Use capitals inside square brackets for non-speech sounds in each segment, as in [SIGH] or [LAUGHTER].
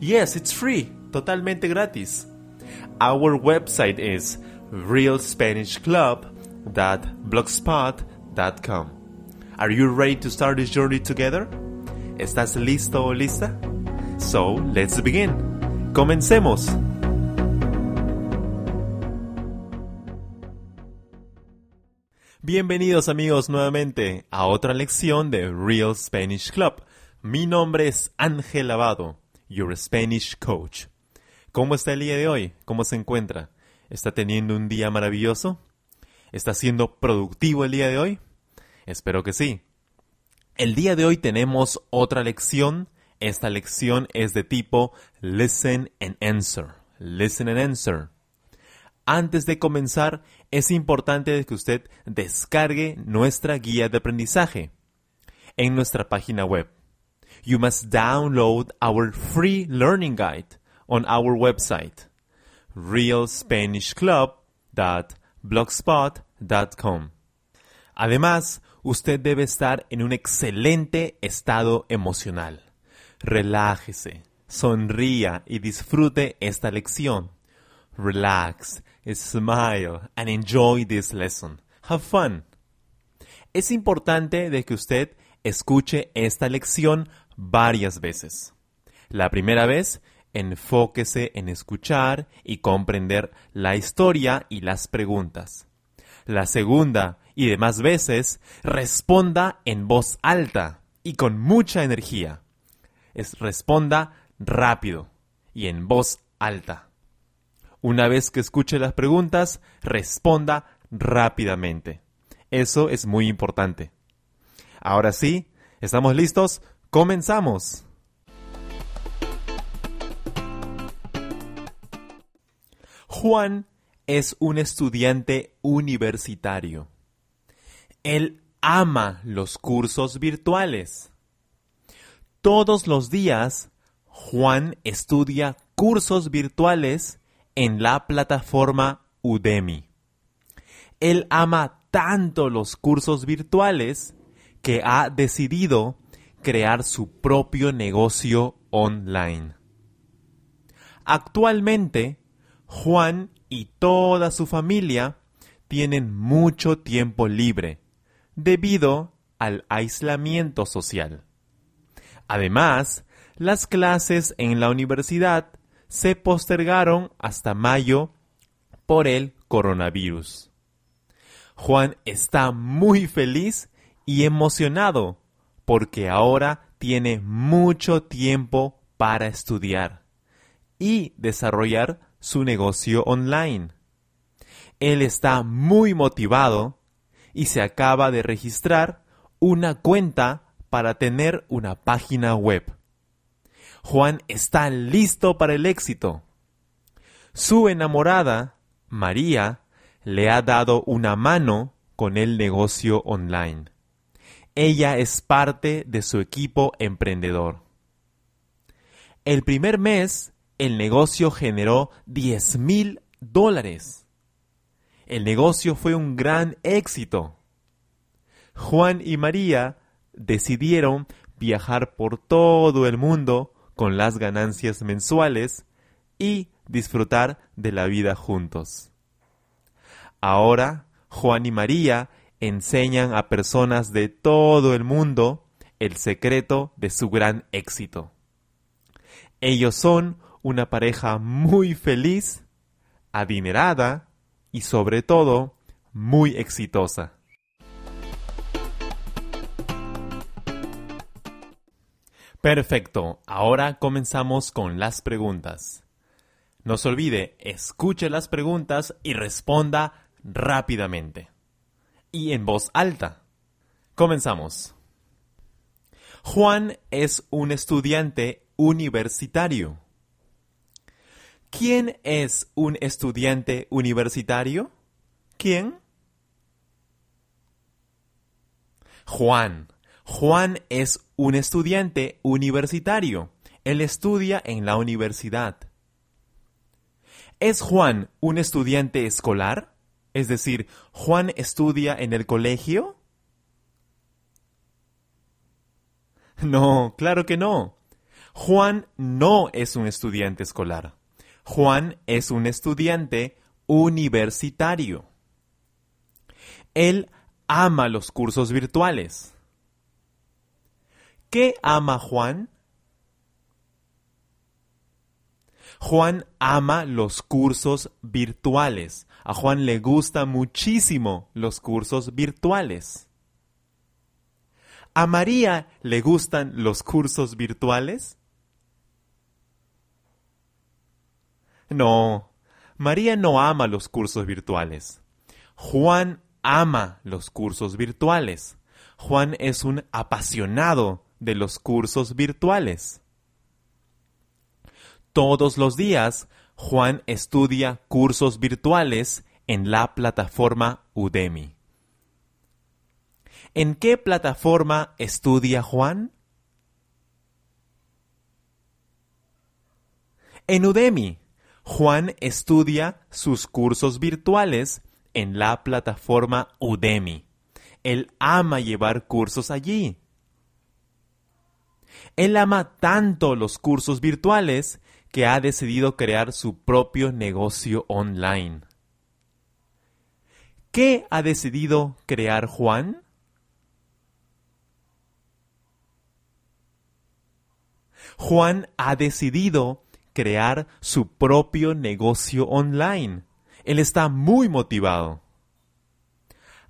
Yes, it's free, totalmente gratis. Our website is realspanishclub.blogspot.com. Are you ready to start this journey together? ¿Estás listo o lista? So, let's begin. Comencemos. Bienvenidos amigos nuevamente a otra lección de Real Spanish Club. Mi nombre es Ángel Lavado, your Spanish coach. ¿Cómo está el día de hoy? ¿Cómo se encuentra? ¿Está teniendo un día maravilloso? ¿Está siendo productivo el día de hoy? Espero que sí. El día de hoy tenemos otra lección. Esta lección es de tipo Listen and Answer. Listen and Answer. Antes de comenzar, es importante que usted descargue nuestra guía de aprendizaje en nuestra página web. You must download our free learning guide on our website, realspanishclub.blogspot.com. Además, usted debe estar en un excelente estado emocional. Relájese, sonría y disfrute esta lección. Relax, smile and enjoy this lesson. Have fun. Es importante de que usted escuche esta lección varias veces. La primera vez, enfóquese en escuchar y comprender la historia y las preguntas. La segunda y demás veces, responda en voz alta y con mucha energía. Es, responda rápido y en voz alta. Una vez que escuche las preguntas, responda rápidamente. Eso es muy importante. Ahora sí, ¿estamos listos? Comenzamos. Juan es un estudiante universitario. Él ama los cursos virtuales. Todos los días, Juan estudia cursos virtuales en la plataforma Udemy. Él ama tanto los cursos virtuales que ha decidido crear su propio negocio online. Actualmente, Juan y toda su familia tienen mucho tiempo libre debido al aislamiento social. Además, las clases en la universidad se postergaron hasta mayo por el coronavirus. Juan está muy feliz y emocionado porque ahora tiene mucho tiempo para estudiar y desarrollar su negocio online. Él está muy motivado y se acaba de registrar una cuenta para tener una página web. Juan está listo para el éxito. Su enamorada, María, le ha dado una mano con el negocio online. Ella es parte de su equipo emprendedor. El primer mes, el negocio generó 10 mil dólares. El negocio fue un gran éxito. Juan y María decidieron viajar por todo el mundo con las ganancias mensuales y disfrutar de la vida juntos. Ahora, Juan y María enseñan a personas de todo el mundo el secreto de su gran éxito. Ellos son una pareja muy feliz, adinerada y sobre todo muy exitosa. Perfecto, ahora comenzamos con las preguntas. No se olvide, escuche las preguntas y responda rápidamente. Y en voz alta. Comenzamos. Juan es un estudiante universitario. ¿Quién es un estudiante universitario? ¿Quién? Juan. Juan es un estudiante universitario. Él estudia en la universidad. ¿Es Juan un estudiante escolar? Es decir, ¿Juan estudia en el colegio? No, claro que no. Juan no es un estudiante escolar. Juan es un estudiante universitario. Él ama los cursos virtuales. ¿Qué ama Juan? Juan ama los cursos virtuales. A Juan le gustan muchísimo los cursos virtuales. ¿A María le gustan los cursos virtuales? No, María no ama los cursos virtuales. Juan ama los cursos virtuales. Juan es un apasionado de los cursos virtuales. Todos los días, Juan estudia cursos virtuales en la plataforma Udemy. ¿En qué plataforma estudia Juan? En Udemy. Juan estudia sus cursos virtuales en la plataforma Udemy. Él ama llevar cursos allí. Él ama tanto los cursos virtuales que ha decidido crear su propio negocio online. ¿Qué ha decidido crear Juan? Juan ha decidido crear su propio negocio online. Él está muy motivado.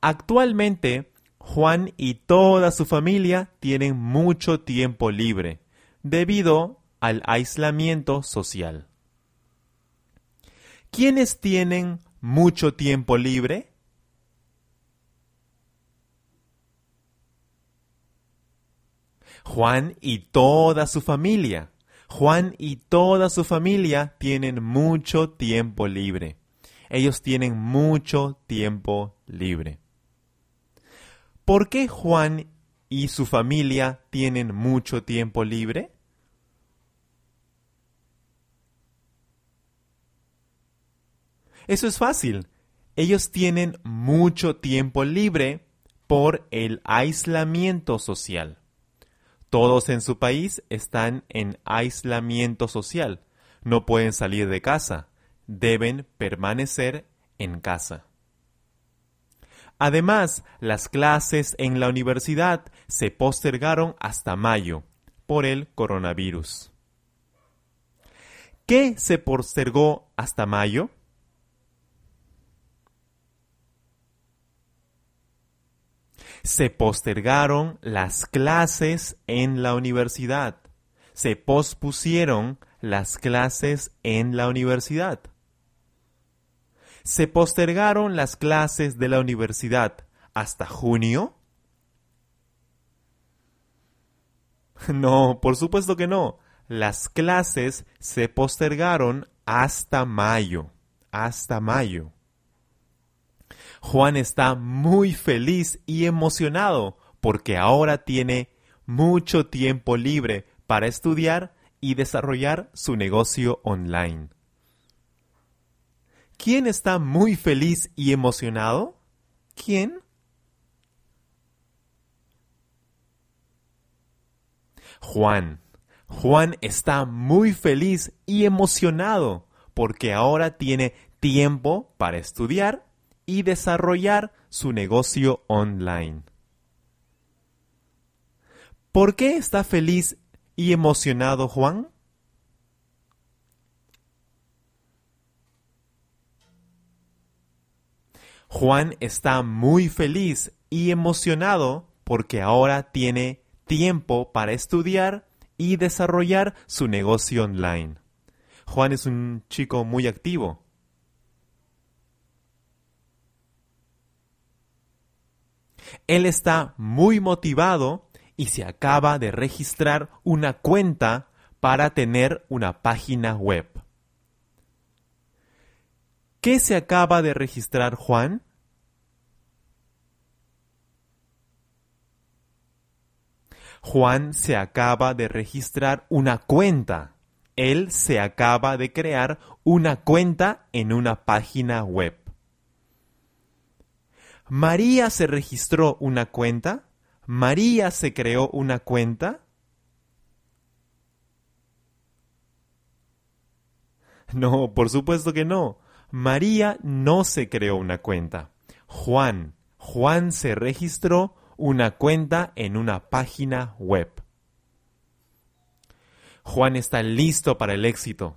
Actualmente, Juan y toda su familia tienen mucho tiempo libre debido al aislamiento social. ¿Quiénes tienen mucho tiempo libre? Juan y toda su familia. Juan y toda su familia tienen mucho tiempo libre. Ellos tienen mucho tiempo libre. ¿Por qué Juan y su familia tienen mucho tiempo libre? Eso es fácil. Ellos tienen mucho tiempo libre por el aislamiento social. Todos en su país están en aislamiento social. No pueden salir de casa. Deben permanecer en casa. Además, las clases en la universidad se postergaron hasta mayo por el coronavirus. ¿Qué se postergó hasta mayo? Se postergaron las clases en la universidad. Se pospusieron las clases en la universidad se postergaron las clases de la universidad hasta junio? [LAUGHS] No, por supuesto que no. Las clases se postergaron hasta mayo. Hasta mayo. Juan está muy feliz y emocionado porque ahora tiene mucho tiempo libre para estudiar y desarrollar su negocio online. ¿Quién está muy feliz y emocionado? ¿Quién? Juan. Juan está muy feliz y emocionado porque ahora tiene tiempo para estudiar y desarrollar su negocio online. ¿Por qué está feliz y emocionado Juan? Juan está muy feliz y emocionado porque ahora tiene tiempo para estudiar y desarrollar su negocio online. Juan es un chico muy activo. Él está muy motivado y se acaba de registrar una cuenta para tener una página web. ¿Qué se acaba de registrar Juan? Juan se acaba de registrar una cuenta. Él se acaba de crear una cuenta en una página web. María se registró una cuenta. María se creó una cuenta. No, por supuesto que no. María no se creó una cuenta. Juan, Juan se registró una cuenta en una página web. Juan está listo para el éxito.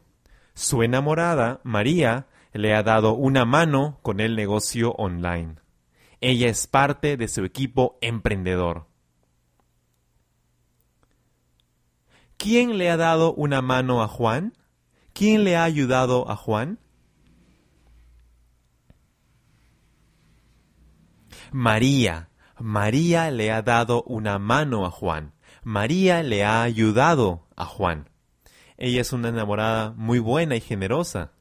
Su enamorada, María, le ha dado una mano con el negocio online. Ella es parte de su equipo emprendedor. ¿Quién le ha dado una mano a Juan? ¿Quién le ha ayudado a Juan? María, María le ha dado una mano a Juan. María le ha ayudado a Juan. Ella es una enamorada muy buena y generosa.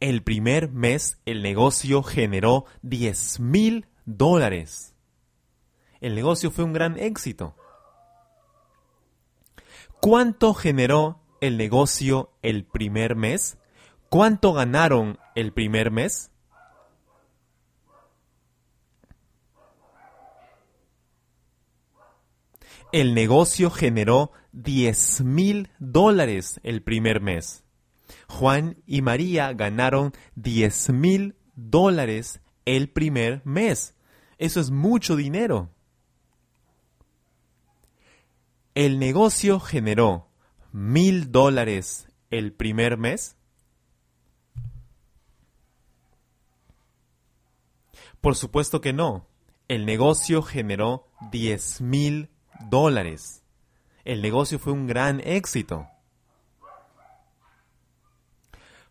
El primer mes el negocio generó 10 mil dólares. El negocio fue un gran éxito. ¿Cuánto generó el negocio el primer mes? ¿Cuánto ganaron el primer mes? el negocio generó 10 mil dólares el primer mes. Juan y María ganaron 10 mil dólares el primer mes. Eso es mucho dinero. El negocio generó mil dólares el primer mes. Por supuesto que no. El negocio generó 10 mil dólares. El negocio fue un gran éxito.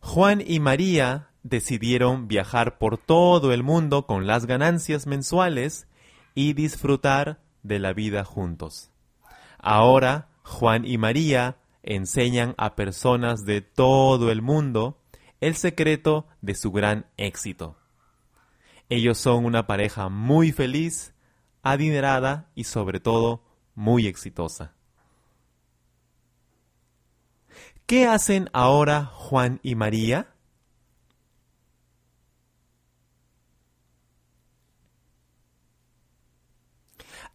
Juan y María decidieron viajar por todo el mundo con las ganancias mensuales y disfrutar de la vida juntos. Ahora Juan y María enseñan a personas de todo el mundo el secreto de su gran éxito. Ellos son una pareja muy feliz, adinerada y sobre todo muy exitosa. ¿Qué hacen ahora Juan y María?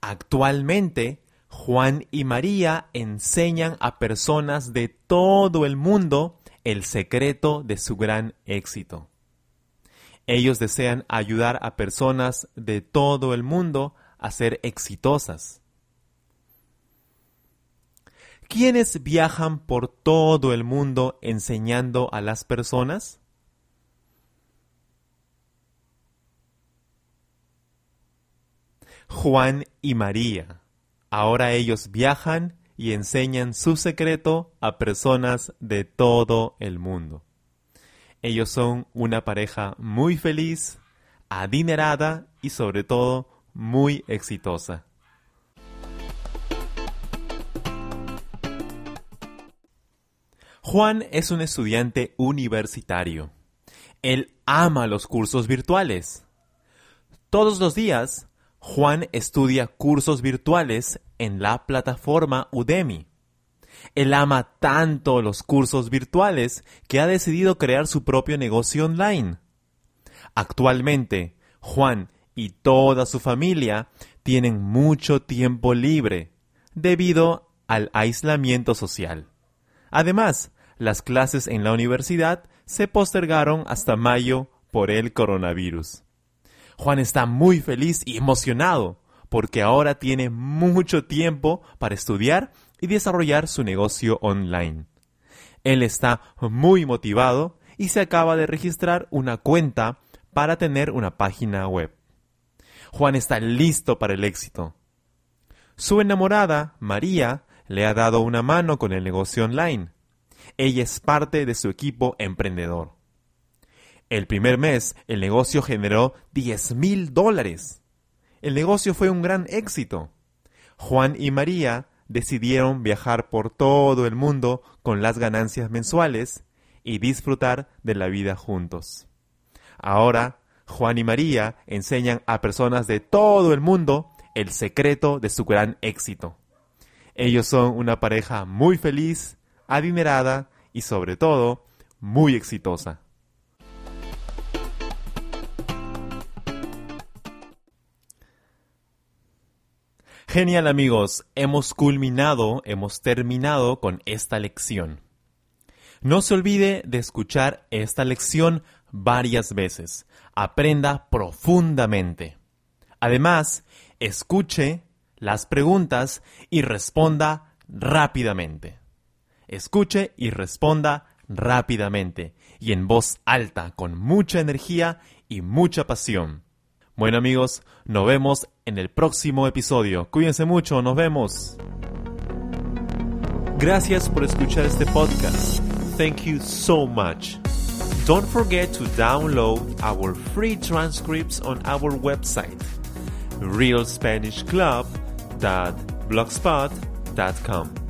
Actualmente, Juan y María enseñan a personas de todo el mundo el secreto de su gran éxito. Ellos desean ayudar a personas de todo el mundo a ser exitosas. ¿Quiénes viajan por todo el mundo enseñando a las personas? Juan y María. Ahora ellos viajan y enseñan su secreto a personas de todo el mundo. Ellos son una pareja muy feliz, adinerada y sobre todo muy exitosa. Juan es un estudiante universitario. Él ama los cursos virtuales. Todos los días, Juan estudia cursos virtuales en la plataforma Udemy. Él ama tanto los cursos virtuales que ha decidido crear su propio negocio online. Actualmente, Juan y toda su familia tienen mucho tiempo libre debido al aislamiento social. Además, las clases en la universidad se postergaron hasta mayo por el coronavirus. Juan está muy feliz y emocionado porque ahora tiene mucho tiempo para estudiar y desarrollar su negocio online. Él está muy motivado y se acaba de registrar una cuenta para tener una página web. Juan está listo para el éxito. Su enamorada, María, le ha dado una mano con el negocio online ella es parte de su equipo emprendedor. El primer mes, el negocio generó 10 mil dólares. El negocio fue un gran éxito. Juan y María decidieron viajar por todo el mundo con las ganancias mensuales y disfrutar de la vida juntos. Ahora, Juan y María enseñan a personas de todo el mundo el secreto de su gran éxito. Ellos son una pareja muy feliz, adinerada y sobre todo muy exitosa. Genial amigos, hemos culminado, hemos terminado con esta lección. No se olvide de escuchar esta lección varias veces. Aprenda profundamente. Además, escuche las preguntas y responda rápidamente. Escuche y responda rápidamente y en voz alta, con mucha energía y mucha pasión. Bueno amigos, nos vemos en el próximo episodio. Cuídense mucho, nos vemos. Gracias por escuchar este podcast. Thank you so much. Don't forget to download our free transcripts on our website, realspanishclub.blogspot.com.